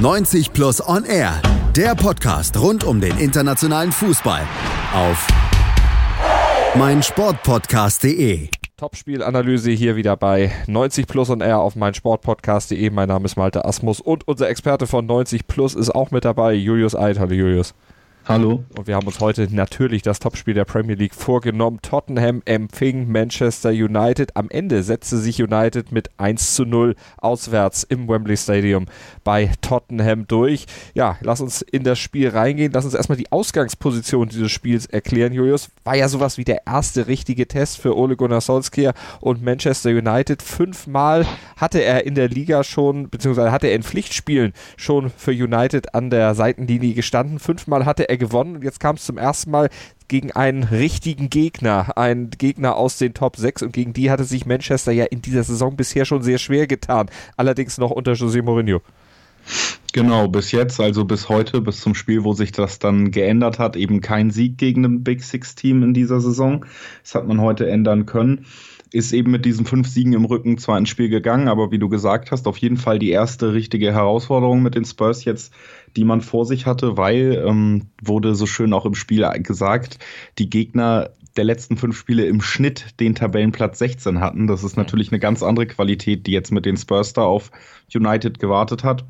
90 Plus On Air, der Podcast rund um den internationalen Fußball auf meinsportpodcast.de. Topspielanalyse hier wieder bei 90 Plus On Air auf meinsportpodcast.de. Mein Name ist Malte Asmus und unser Experte von 90 Plus ist auch mit dabei, Julius Eid. Hallo Julius. Hallo. Und wir haben uns heute natürlich das Topspiel der Premier League vorgenommen. Tottenham empfing Manchester United. Am Ende setzte sich United mit 1 zu 0 auswärts im Wembley Stadium bei Tottenham durch. Ja, lass uns in das Spiel reingehen. Lass uns erstmal die Ausgangsposition dieses Spiels erklären, Julius. War ja sowas wie der erste richtige Test für Ole Gunnar Solskjaer und Manchester United. Fünfmal hatte er in der Liga schon, beziehungsweise hatte er in Pflichtspielen schon für United an der Seitenlinie gestanden. Fünfmal hatte er gewonnen und jetzt kam es zum ersten Mal gegen einen richtigen Gegner, einen Gegner aus den Top 6 und gegen die hatte sich Manchester ja in dieser Saison bisher schon sehr schwer getan, allerdings noch unter José Mourinho. Genau, bis jetzt, also bis heute, bis zum Spiel, wo sich das dann geändert hat, eben kein Sieg gegen ein Big Six Team in dieser Saison. Das hat man heute ändern können ist eben mit diesen fünf Siegen im Rücken zwar ins Spiel gegangen, aber wie du gesagt hast, auf jeden Fall die erste richtige Herausforderung mit den Spurs jetzt, die man vor sich hatte, weil, ähm, wurde so schön auch im Spiel gesagt, die Gegner der letzten fünf Spiele im Schnitt den Tabellenplatz 16 hatten. Das ist natürlich eine ganz andere Qualität, die jetzt mit den Spurs da auf United gewartet hat.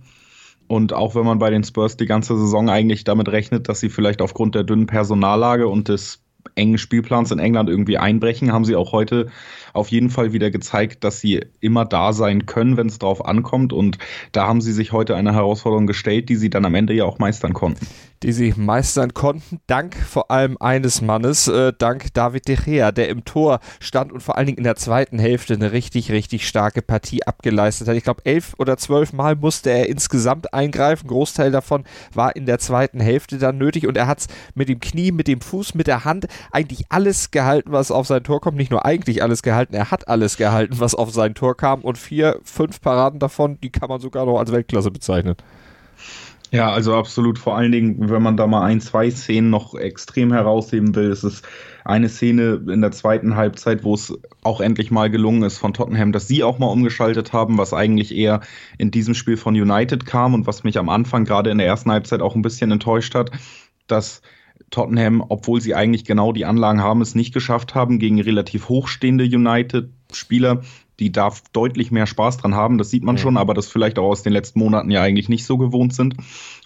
Und auch wenn man bei den Spurs die ganze Saison eigentlich damit rechnet, dass sie vielleicht aufgrund der dünnen Personallage und des engen Spielplans in England irgendwie einbrechen, haben sie auch heute auf jeden Fall wieder gezeigt, dass sie immer da sein können, wenn es drauf ankommt. Und da haben sie sich heute eine Herausforderung gestellt, die sie dann am Ende ja auch meistern konnten die sie meistern konnten, dank vor allem eines Mannes, äh, dank David De Gea, der im Tor stand und vor allen Dingen in der zweiten Hälfte eine richtig, richtig starke Partie abgeleistet hat. Ich glaube, elf oder zwölf Mal musste er insgesamt eingreifen. Großteil davon war in der zweiten Hälfte dann nötig und er hat es mit dem Knie, mit dem Fuß, mit der Hand eigentlich alles gehalten, was auf sein Tor kommt. Nicht nur eigentlich alles gehalten, er hat alles gehalten, was auf sein Tor kam und vier, fünf Paraden davon, die kann man sogar noch als Weltklasse bezeichnen. Ja, also absolut. Vor allen Dingen, wenn man da mal ein, zwei Szenen noch extrem herausheben will, ist es eine Szene in der zweiten Halbzeit, wo es auch endlich mal gelungen ist von Tottenham, dass sie auch mal umgeschaltet haben, was eigentlich eher in diesem Spiel von United kam und was mich am Anfang gerade in der ersten Halbzeit auch ein bisschen enttäuscht hat, dass Tottenham, obwohl sie eigentlich genau die Anlagen haben, es nicht geschafft haben, gegen relativ hochstehende United-Spieler die darf deutlich mehr Spaß dran haben, das sieht man ja. schon, aber das vielleicht auch aus den letzten Monaten ja eigentlich nicht so gewohnt sind.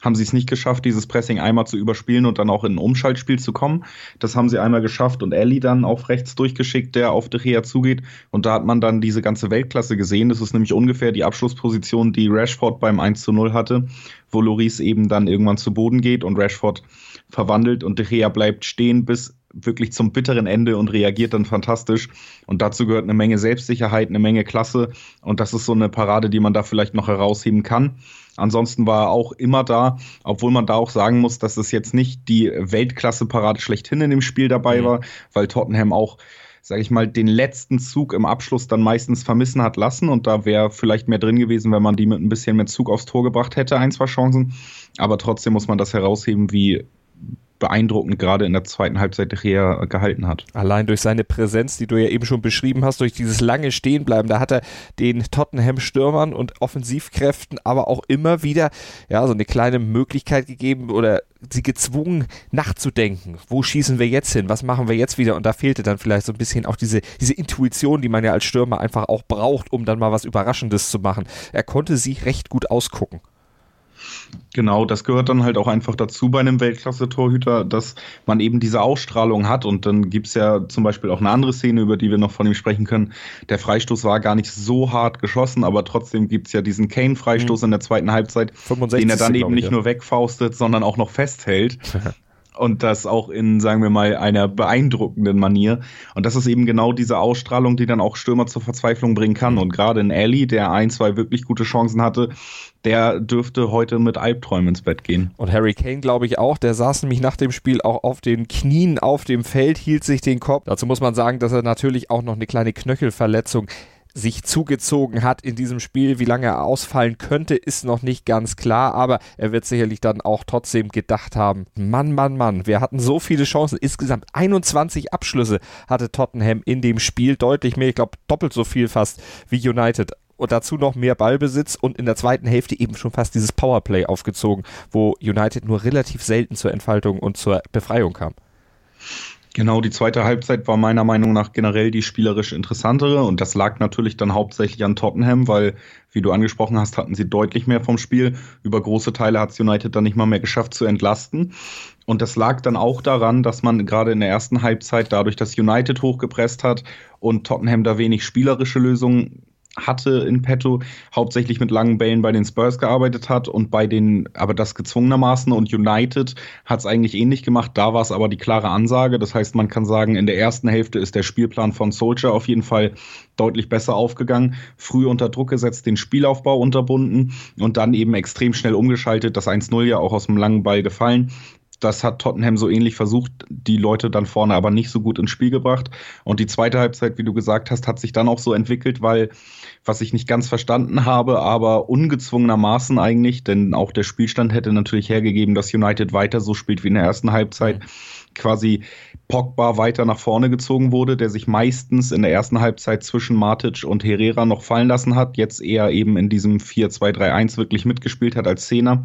Haben sie es nicht geschafft, dieses Pressing einmal zu überspielen und dann auch in ein Umschaltspiel zu kommen. Das haben sie einmal geschafft und Ellie dann auf rechts durchgeschickt, der auf De Gea zugeht. Und da hat man dann diese ganze Weltklasse gesehen. Das ist nämlich ungefähr die Abschlussposition, die Rashford beim 1 zu 0 hatte, wo Loris eben dann irgendwann zu Boden geht und Rashford verwandelt und De Gea bleibt stehen, bis wirklich zum bitteren Ende und reagiert dann fantastisch. Und dazu gehört eine Menge Selbstsicherheit, eine Menge Klasse. Und das ist so eine Parade, die man da vielleicht noch herausheben kann. Ansonsten war er auch immer da, obwohl man da auch sagen muss, dass es jetzt nicht die Weltklasse-Parade schlechthin in dem Spiel dabei mhm. war, weil Tottenham auch sage ich mal, den letzten Zug im Abschluss dann meistens vermissen hat lassen. Und da wäre vielleicht mehr drin gewesen, wenn man die mit ein bisschen mehr Zug aufs Tor gebracht hätte, ein, zwei Chancen. Aber trotzdem muss man das herausheben, wie beeindruckend gerade in der zweiten Halbzeit Rea gehalten hat. Allein durch seine Präsenz, die du ja eben schon beschrieben hast, durch dieses lange Stehenbleiben, da hat er den Tottenham-Stürmern und Offensivkräften aber auch immer wieder ja, so eine kleine Möglichkeit gegeben oder sie gezwungen nachzudenken. Wo schießen wir jetzt hin? Was machen wir jetzt wieder? Und da fehlte dann vielleicht so ein bisschen auch diese, diese Intuition, die man ja als Stürmer einfach auch braucht, um dann mal was Überraschendes zu machen. Er konnte sie recht gut ausgucken. Genau, das gehört dann halt auch einfach dazu bei einem Weltklasse-Torhüter, dass man eben diese Ausstrahlung hat. Und dann gibt es ja zum Beispiel auch eine andere Szene, über die wir noch von ihm sprechen können. Der Freistoß war gar nicht so hart geschossen, aber trotzdem gibt es ja diesen Kane-Freistoß mhm. in der zweiten Halbzeit, den er dann eben nicht ja. nur wegfaustet, sondern auch noch festhält. und das auch in, sagen wir mal, einer beeindruckenden Manier. Und das ist eben genau diese Ausstrahlung, die dann auch Stürmer zur Verzweiflung bringen kann. Und gerade in Ali, der ein, zwei wirklich gute Chancen hatte, der dürfte heute mit Albträumen ins Bett gehen. Und Harry Kane, glaube ich, auch. Der saß nämlich nach dem Spiel auch auf den Knien auf dem Feld, hielt sich den Kopf. Dazu muss man sagen, dass er natürlich auch noch eine kleine Knöchelverletzung sich zugezogen hat in diesem Spiel. Wie lange er ausfallen könnte, ist noch nicht ganz klar, aber er wird sicherlich dann auch trotzdem gedacht haben, Mann, Mann, Mann, wir hatten so viele Chancen. Insgesamt 21 Abschlüsse hatte Tottenham in dem Spiel, deutlich mehr, ich glaube doppelt so viel fast wie United und dazu noch mehr Ballbesitz und in der zweiten Hälfte eben schon fast dieses Powerplay aufgezogen, wo United nur relativ selten zur Entfaltung und zur Befreiung kam. Genau, die zweite Halbzeit war meiner Meinung nach generell die spielerisch interessantere und das lag natürlich dann hauptsächlich an Tottenham, weil, wie du angesprochen hast, hatten sie deutlich mehr vom Spiel. Über große Teile hat United dann nicht mal mehr geschafft zu entlasten. Und das lag dann auch daran, dass man gerade in der ersten Halbzeit dadurch, dass United hochgepresst hat und Tottenham da wenig spielerische Lösungen hatte in petto, hauptsächlich mit langen Bällen bei den Spurs gearbeitet hat und bei den, aber das gezwungenermaßen und United hat es eigentlich ähnlich gemacht. Da war es aber die klare Ansage. Das heißt, man kann sagen, in der ersten Hälfte ist der Spielplan von Soldier auf jeden Fall deutlich besser aufgegangen, früh unter Druck gesetzt, den Spielaufbau unterbunden und dann eben extrem schnell umgeschaltet. Das 1-0 ja auch aus dem langen Ball gefallen. Das hat Tottenham so ähnlich versucht, die Leute dann vorne aber nicht so gut ins Spiel gebracht. Und die zweite Halbzeit, wie du gesagt hast, hat sich dann auch so entwickelt, weil, was ich nicht ganz verstanden habe, aber ungezwungenermaßen eigentlich, denn auch der Spielstand hätte natürlich hergegeben, dass United weiter so spielt wie in der ersten Halbzeit, quasi Pogba weiter nach vorne gezogen wurde, der sich meistens in der ersten Halbzeit zwischen Matic und Herrera noch fallen lassen hat, jetzt eher eben in diesem 4-2-3-1 wirklich mitgespielt hat als Zehner.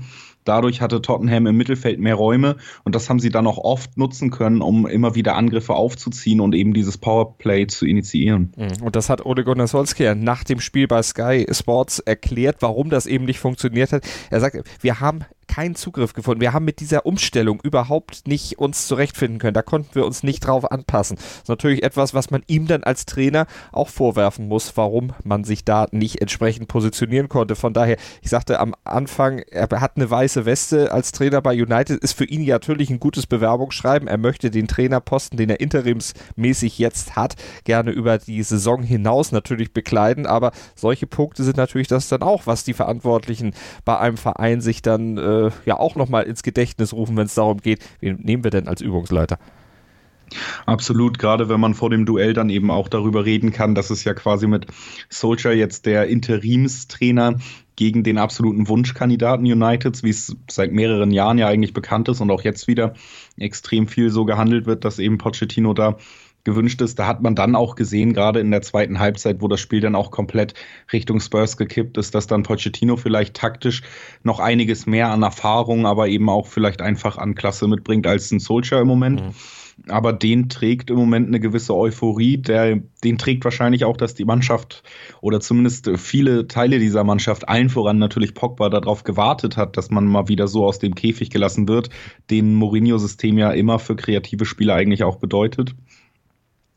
Dadurch hatte Tottenham im Mittelfeld mehr Räume und das haben sie dann auch oft nutzen können, um immer wieder Angriffe aufzuziehen und eben dieses Powerplay zu initiieren. Mhm. Und das hat Ole Gunnar Solskjaer nach dem Spiel bei Sky Sports erklärt, warum das eben nicht funktioniert hat. Er sagt, wir haben keinen Zugriff gefunden. Wir haben mit dieser Umstellung überhaupt nicht uns zurechtfinden können. Da konnten wir uns nicht drauf anpassen. Das ist natürlich etwas, was man ihm dann als Trainer auch vorwerfen muss, warum man sich da nicht entsprechend positionieren konnte. Von daher, ich sagte am Anfang, er hat eine weiße Weste als Trainer bei United, ist für ihn natürlich ein gutes Bewerbungsschreiben. Er möchte den Trainerposten, den er interimsmäßig jetzt hat, gerne über die Saison hinaus natürlich bekleiden. Aber solche Punkte sind natürlich das dann auch, was die Verantwortlichen bei einem Verein sich dann äh, äh, ja auch nochmal ins Gedächtnis rufen, wenn es darum geht, wen nehmen wir denn als Übungsleiter? Absolut, gerade wenn man vor dem Duell dann eben auch darüber reden kann, dass es ja quasi mit Soldier jetzt der Interimstrainer gegen den absoluten Wunschkandidaten Uniteds, wie es seit mehreren Jahren ja eigentlich bekannt ist und auch jetzt wieder extrem viel so gehandelt wird, dass eben Pochettino da gewünscht ist. Da hat man dann auch gesehen, gerade in der zweiten Halbzeit, wo das Spiel dann auch komplett Richtung Spurs gekippt ist, dass dann Pochettino vielleicht taktisch noch einiges mehr an Erfahrung, aber eben auch vielleicht einfach an Klasse mitbringt als ein Soldier im Moment. Mhm aber den trägt im Moment eine gewisse Euphorie. Der, den trägt wahrscheinlich auch, dass die Mannschaft oder zumindest viele Teile dieser Mannschaft, allen voran natürlich Pogba, darauf gewartet hat, dass man mal wieder so aus dem Käfig gelassen wird, den Mourinho-System ja immer für kreative Spieler eigentlich auch bedeutet.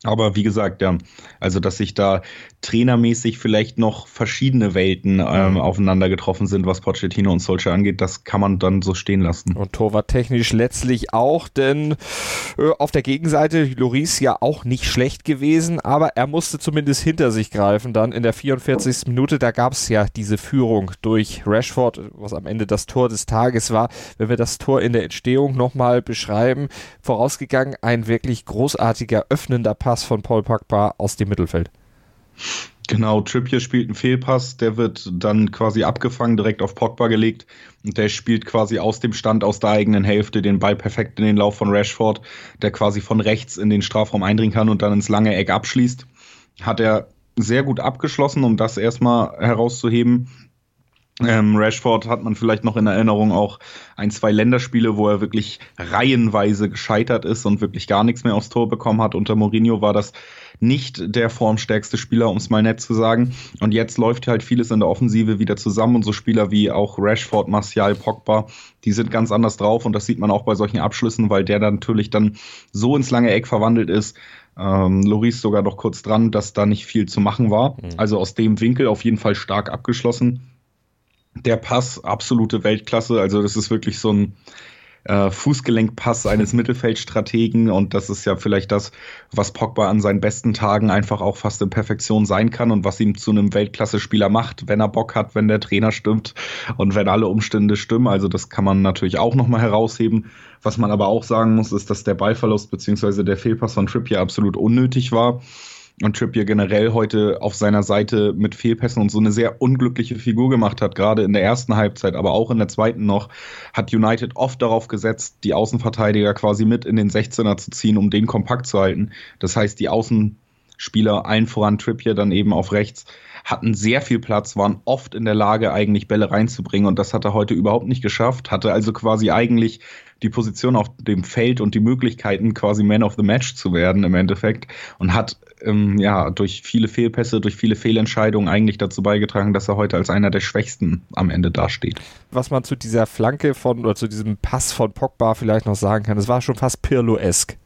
Aber wie gesagt, ja, also dass sich da trainermäßig vielleicht noch verschiedene Welten ähm, mhm. aufeinander getroffen sind, was Pochettino und Solskjaer angeht, das kann man dann so stehen lassen. Und torwarttechnisch letztlich auch, denn äh, auf der Gegenseite Loris ja auch nicht schlecht gewesen, aber er musste zumindest hinter sich greifen dann in der 44. Minute. Da gab es ja diese Führung durch Rashford, was am Ende das Tor des Tages war. Wenn wir das Tor in der Entstehung nochmal beschreiben, vorausgegangen ein wirklich großartiger öffnender Pass Pass von Paul Pogba aus dem Mittelfeld. Genau, Trippier spielt einen Fehlpass, der wird dann quasi abgefangen, direkt auf Pogba gelegt und der spielt quasi aus dem Stand aus der eigenen Hälfte den Ball perfekt in den Lauf von Rashford, der quasi von rechts in den Strafraum eindringen kann und dann ins lange Eck abschließt. Hat er sehr gut abgeschlossen, um das erstmal herauszuheben. Ähm, Rashford hat man vielleicht noch in Erinnerung auch ein, zwei Länderspiele, wo er wirklich reihenweise gescheitert ist und wirklich gar nichts mehr aufs Tor bekommen hat. Unter Mourinho war das nicht der formstärkste Spieler, um es mal nett zu sagen. Und jetzt läuft halt vieles in der Offensive wieder zusammen und so Spieler wie auch Rashford, Martial, Pogba, die sind ganz anders drauf und das sieht man auch bei solchen Abschlüssen, weil der dann natürlich dann so ins lange Eck verwandelt ist. Ähm, Loris sogar noch kurz dran, dass da nicht viel zu machen war. Mhm. Also aus dem Winkel auf jeden Fall stark abgeschlossen der Pass absolute Weltklasse. Also das ist wirklich so ein äh, Fußgelenkpass eines Mittelfeldstrategen und das ist ja vielleicht das, was Pogba an seinen besten Tagen einfach auch fast in Perfektion sein kann und was ihm zu einem Weltklasse-Spieler macht, wenn er Bock hat, wenn der Trainer stimmt und wenn alle Umstände stimmen. Also das kann man natürlich auch nochmal herausheben. Was man aber auch sagen muss, ist, dass der Ballverlust bzw. der Fehlpass von Trippier absolut unnötig war und Trippier generell heute auf seiner Seite mit Fehlpässen und so eine sehr unglückliche Figur gemacht hat, gerade in der ersten Halbzeit, aber auch in der zweiten noch, hat United oft darauf gesetzt, die Außenverteidiger quasi mit in den 16er zu ziehen, um den kompakt zu halten. Das heißt, die Außen Spieler, allen voran Trippier dann eben auf rechts, hatten sehr viel Platz, waren oft in der Lage, eigentlich Bälle reinzubringen und das hat er heute überhaupt nicht geschafft, hatte also quasi eigentlich die Position auf dem Feld und die Möglichkeiten, quasi Man of the Match zu werden im Endeffekt und hat ähm, ja durch viele Fehlpässe, durch viele Fehlentscheidungen eigentlich dazu beigetragen, dass er heute als einer der Schwächsten am Ende dasteht. Was man zu dieser Flanke von oder zu diesem Pass von Pogba vielleicht noch sagen kann, es war schon fast Pirlo-esk.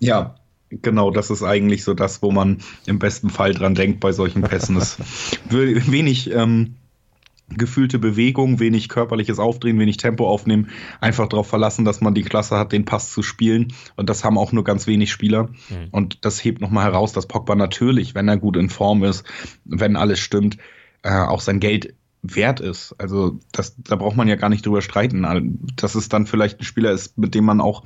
Ja, Genau, das ist eigentlich so das, wo man im besten Fall dran denkt bei solchen Pässen. Es wenig ähm, gefühlte Bewegung, wenig körperliches Aufdrehen, wenig Tempo aufnehmen, einfach darauf verlassen, dass man die Klasse hat, den Pass zu spielen. Und das haben auch nur ganz wenig Spieler. Mhm. Und das hebt nochmal heraus, dass Pogba natürlich, wenn er gut in Form ist, wenn alles stimmt, äh, auch sein Geld wert ist. Also das, da braucht man ja gar nicht drüber streiten. Dass es dann vielleicht ein Spieler ist, mit dem man auch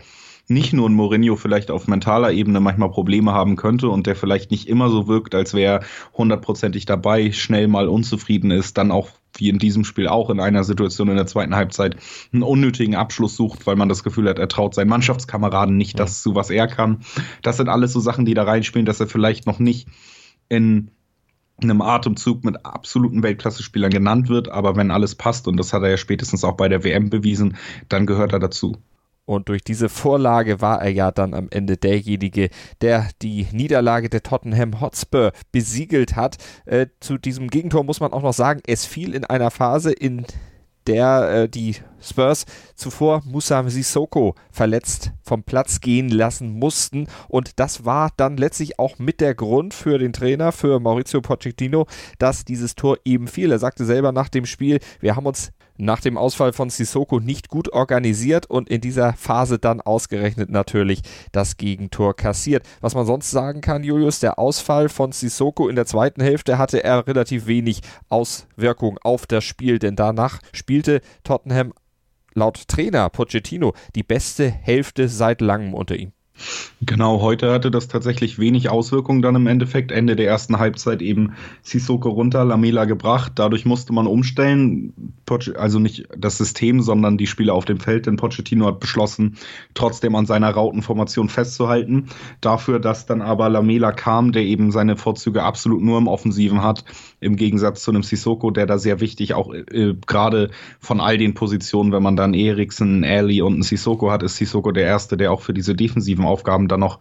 nicht nur ein Mourinho vielleicht auf mentaler Ebene manchmal Probleme haben könnte und der vielleicht nicht immer so wirkt, als wäre er hundertprozentig dabei, schnell mal unzufrieden ist, dann auch wie in diesem Spiel auch in einer Situation in der zweiten Halbzeit einen unnötigen Abschluss sucht, weil man das Gefühl hat, er traut seinen Mannschaftskameraden nicht das zu, was er kann. Das sind alles so Sachen, die da reinspielen, dass er vielleicht noch nicht in einem Atemzug mit absoluten Weltklasse-Spielern genannt wird, aber wenn alles passt, und das hat er ja spätestens auch bei der WM bewiesen, dann gehört er dazu. Und durch diese Vorlage war er ja dann am Ende derjenige, der die Niederlage der Tottenham Hotspur besiegelt hat. Äh, zu diesem Gegentor muss man auch noch sagen, es fiel in einer Phase, in der äh, die Spurs zuvor Musa Sissoko verletzt vom Platz gehen lassen mussten. Und das war dann letztlich auch mit der Grund für den Trainer, für Maurizio Pochettino, dass dieses Tor eben fiel. Er sagte selber nach dem Spiel, wir haben uns nach dem Ausfall von Sissoko nicht gut organisiert und in dieser Phase dann ausgerechnet natürlich das Gegentor kassiert. Was man sonst sagen kann, Julius, der Ausfall von Sissoko in der zweiten Hälfte hatte er relativ wenig Auswirkung auf das Spiel, denn danach spielte Tottenham laut Trainer Pochettino die beste Hälfte seit langem unter ihm. Genau, heute hatte das tatsächlich wenig Auswirkungen dann im Endeffekt. Ende der ersten Halbzeit eben Sissoko runter, Lamela gebracht. Dadurch musste man umstellen. Also nicht das System, sondern die Spieler auf dem Feld. Denn Pochettino hat beschlossen, trotzdem an seiner Rautenformation festzuhalten. Dafür, dass dann aber Lamela kam, der eben seine Vorzüge absolut nur im Offensiven hat. Im Gegensatz zu einem Sissoko, der da sehr wichtig auch äh, gerade von all den Positionen, wenn man dann Eriksen, Ali und einen Sissoko hat, ist Sissoko der Erste, der auch für diese defensiven Aufgaben dann noch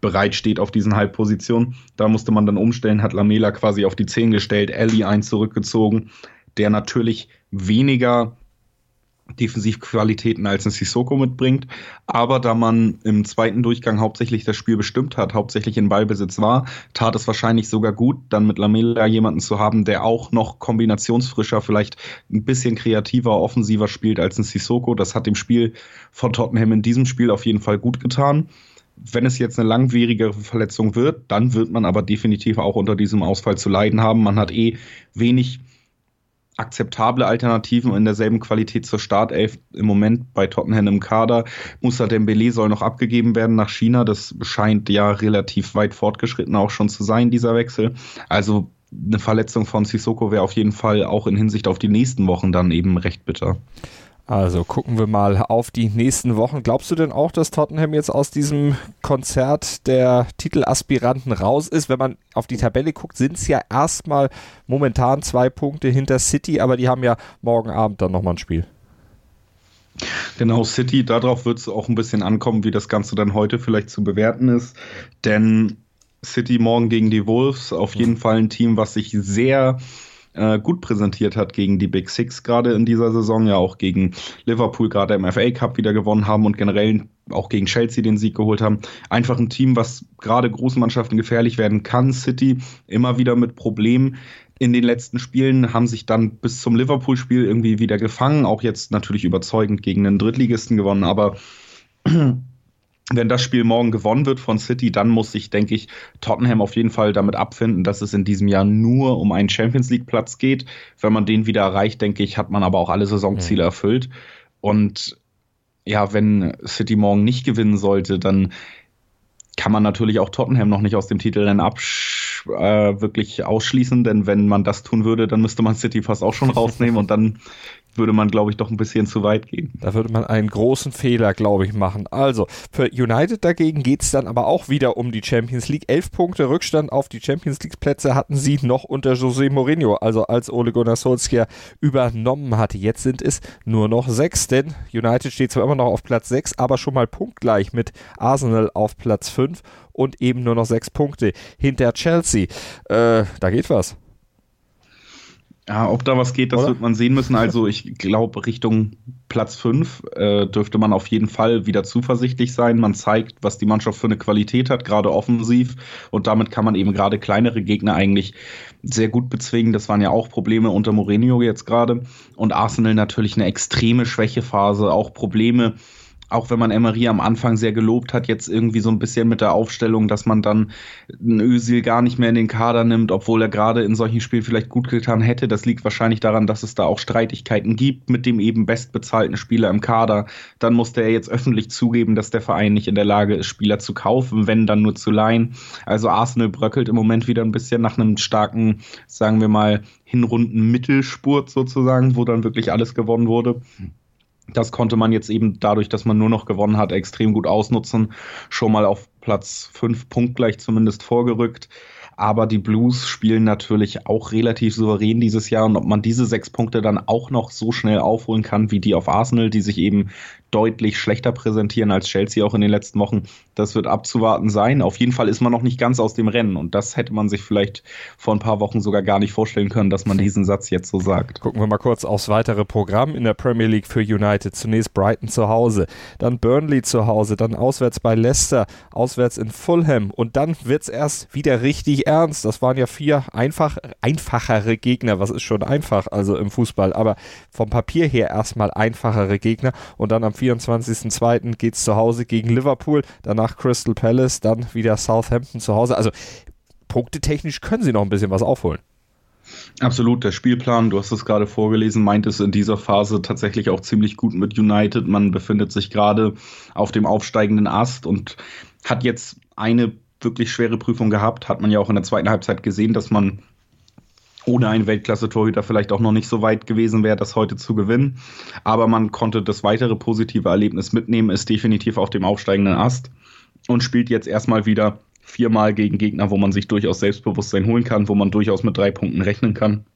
bereit steht auf diesen Halbpositionen. Da musste man dann umstellen, hat Lamela quasi auf die 10 gestellt, Ellie ein zurückgezogen, der natürlich weniger Defensivqualitäten als ein Sissoko mitbringt. Aber da man im zweiten Durchgang hauptsächlich das Spiel bestimmt hat, hauptsächlich in Ballbesitz war, tat es wahrscheinlich sogar gut, dann mit Lamela jemanden zu haben, der auch noch kombinationsfrischer, vielleicht ein bisschen kreativer, offensiver spielt als ein Sissoko. Das hat dem Spiel von Tottenham in diesem Spiel auf jeden Fall gut getan. Wenn es jetzt eine langwierige Verletzung wird, dann wird man aber definitiv auch unter diesem Ausfall zu leiden haben. Man hat eh wenig akzeptable Alternativen in derselben Qualität zur Startelf im Moment bei Tottenham im Kader. Musa Dembele soll noch abgegeben werden nach China. Das scheint ja relativ weit fortgeschritten auch schon zu sein, dieser Wechsel. Also eine Verletzung von Sissoko wäre auf jeden Fall auch in Hinsicht auf die nächsten Wochen dann eben recht bitter. Also gucken wir mal auf die nächsten Wochen. Glaubst du denn auch, dass Tottenham jetzt aus diesem Konzert der Titelaspiranten raus ist? Wenn man auf die Tabelle guckt, sind es ja erstmal momentan zwei Punkte hinter City, aber die haben ja morgen Abend dann nochmal ein Spiel. Genau, City, darauf wird es auch ein bisschen ankommen, wie das Ganze dann heute vielleicht zu bewerten ist. Denn City morgen gegen die Wolves, auf jeden Fall ein Team, was sich sehr äh, gut präsentiert hat gegen die Big Six gerade in dieser Saison, ja auch gegen Liverpool gerade im FA Cup wieder gewonnen haben und generell auch gegen Chelsea den Sieg geholt haben. Einfach ein Team, was gerade großen Mannschaften gefährlich werden kann. City immer wieder mit Problemen in den letzten Spielen, haben sich dann bis zum Liverpool-Spiel irgendwie wieder gefangen, auch jetzt natürlich überzeugend gegen einen Drittligisten gewonnen, aber wenn das Spiel morgen gewonnen wird von City, dann muss sich, denke ich, Tottenham auf jeden Fall damit abfinden, dass es in diesem Jahr nur um einen Champions League Platz geht. Wenn man den wieder erreicht, denke ich, hat man aber auch alle Saisonziele mhm. erfüllt. Und ja, wenn City morgen nicht gewinnen sollte, dann kann man natürlich auch Tottenham noch nicht aus dem Titelrennen absch äh, wirklich ausschließen, denn wenn man das tun würde, dann müsste man City fast auch schon rausnehmen und dann würde man, glaube ich, doch ein bisschen zu weit gehen. Da würde man einen großen Fehler, glaube ich, machen. Also, für United dagegen geht es dann aber auch wieder um die Champions League. Elf Punkte Rückstand auf die Champions League-Plätze hatten sie noch unter José Mourinho, also als Ole Gunnar Solskjaer übernommen hatte. Jetzt sind es nur noch sechs, denn United steht zwar immer noch auf Platz sechs, aber schon mal punktgleich mit Arsenal auf Platz fünf und eben nur noch sechs Punkte hinter Chelsea. Äh, da geht was. Ja, ob da was geht, das Oder? wird man sehen müssen. Also ich glaube, Richtung Platz 5 äh, dürfte man auf jeden Fall wieder zuversichtlich sein. Man zeigt, was die Mannschaft für eine Qualität hat, gerade offensiv. Und damit kann man eben gerade kleinere Gegner eigentlich sehr gut bezwingen. Das waren ja auch Probleme unter Mourinho jetzt gerade. Und Arsenal natürlich eine extreme Schwächephase, auch Probleme auch wenn man Emery am Anfang sehr gelobt hat, jetzt irgendwie so ein bisschen mit der Aufstellung, dass man dann einen Özil gar nicht mehr in den Kader nimmt, obwohl er gerade in solchen Spielen vielleicht gut getan hätte. Das liegt wahrscheinlich daran, dass es da auch Streitigkeiten gibt mit dem eben bestbezahlten Spieler im Kader. Dann musste er jetzt öffentlich zugeben, dass der Verein nicht in der Lage ist, Spieler zu kaufen, wenn dann nur zu leihen. Also Arsenal bröckelt im Moment wieder ein bisschen nach einem starken, sagen wir mal, Hinrunden Mittelspurt sozusagen, wo dann wirklich alles gewonnen wurde. Das konnte man jetzt eben dadurch, dass man nur noch gewonnen hat, extrem gut ausnutzen. Schon mal auf Platz 5 punktgleich zumindest vorgerückt. Aber die Blues spielen natürlich auch relativ souverän dieses Jahr. Und ob man diese sechs Punkte dann auch noch so schnell aufholen kann wie die auf Arsenal, die sich eben deutlich schlechter präsentieren als Chelsea auch in den letzten Wochen. Das wird abzuwarten sein. Auf jeden Fall ist man noch nicht ganz aus dem Rennen und das hätte man sich vielleicht vor ein paar Wochen sogar gar nicht vorstellen können, dass man diesen Satz jetzt so sagt. Gucken wir mal kurz aufs weitere Programm in der Premier League für United. Zunächst Brighton zu Hause, dann Burnley zu Hause, dann auswärts bei Leicester, auswärts in Fulham und dann wird es erst wieder richtig ernst. Das waren ja vier einfach, einfachere Gegner. Was ist schon einfach, also im Fußball, aber vom Papier her erstmal einfachere Gegner und dann am 24.02. geht es zu Hause gegen Liverpool, danach Crystal Palace, dann wieder Southampton zu Hause. Also punktetechnisch können sie noch ein bisschen was aufholen. Absolut, der Spielplan, du hast es gerade vorgelesen, meint es in dieser Phase tatsächlich auch ziemlich gut mit United. Man befindet sich gerade auf dem aufsteigenden Ast und hat jetzt eine wirklich schwere Prüfung gehabt. Hat man ja auch in der zweiten Halbzeit gesehen, dass man ohne einen Weltklasse-Torhüter vielleicht auch noch nicht so weit gewesen wäre, das heute zu gewinnen. Aber man konnte das weitere positive Erlebnis mitnehmen, ist definitiv auf dem aufsteigenden Ast und spielt jetzt erstmal wieder viermal gegen Gegner, wo man sich durchaus Selbstbewusstsein holen kann, wo man durchaus mit drei Punkten rechnen kann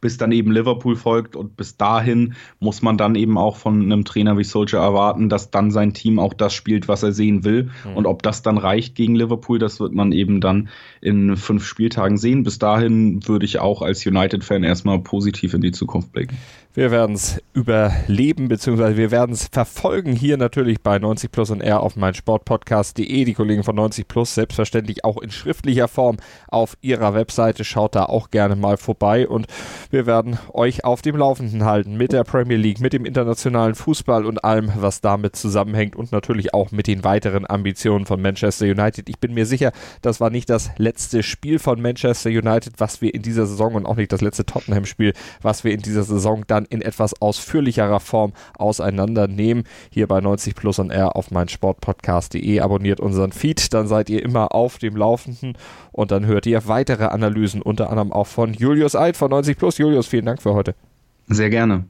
bis dann eben Liverpool folgt und bis dahin muss man dann eben auch von einem Trainer wie Solskjaer erwarten, dass dann sein Team auch das spielt, was er sehen will mhm. und ob das dann reicht gegen Liverpool, das wird man eben dann in fünf Spieltagen sehen. Bis dahin würde ich auch als United-Fan erstmal positiv in die Zukunft blicken. Wir werden es überleben, beziehungsweise wir werden es verfolgen hier natürlich bei 90 Plus und R auf meinsportpodcast.de. Die Kollegen von 90 Plus selbstverständlich auch in schriftlicher Form auf ihrer Webseite. Schaut da auch gerne mal vorbei und wir werden euch auf dem Laufenden halten mit der Premier League, mit dem internationalen Fußball und allem, was damit zusammenhängt und natürlich auch mit den weiteren Ambitionen von Manchester United. Ich bin mir sicher, das war nicht das letzte Spiel von Manchester United, was wir in dieser Saison und auch nicht das letzte Tottenham-Spiel, was wir in dieser Saison dann in etwas ausführlicherer Form auseinandernehmen. Hier bei 90 Plus und R auf meinsportpodcast.de. Abonniert unseren Feed, dann seid ihr immer auf dem Laufenden und dann hört ihr weitere Analysen, unter anderem auch von Julius Eid von 90 Plus. Julius, vielen Dank für heute. Sehr gerne.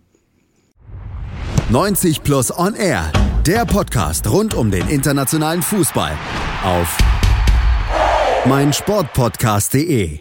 90 Plus on Air, der Podcast rund um den internationalen Fußball auf meinsportpodcast.de.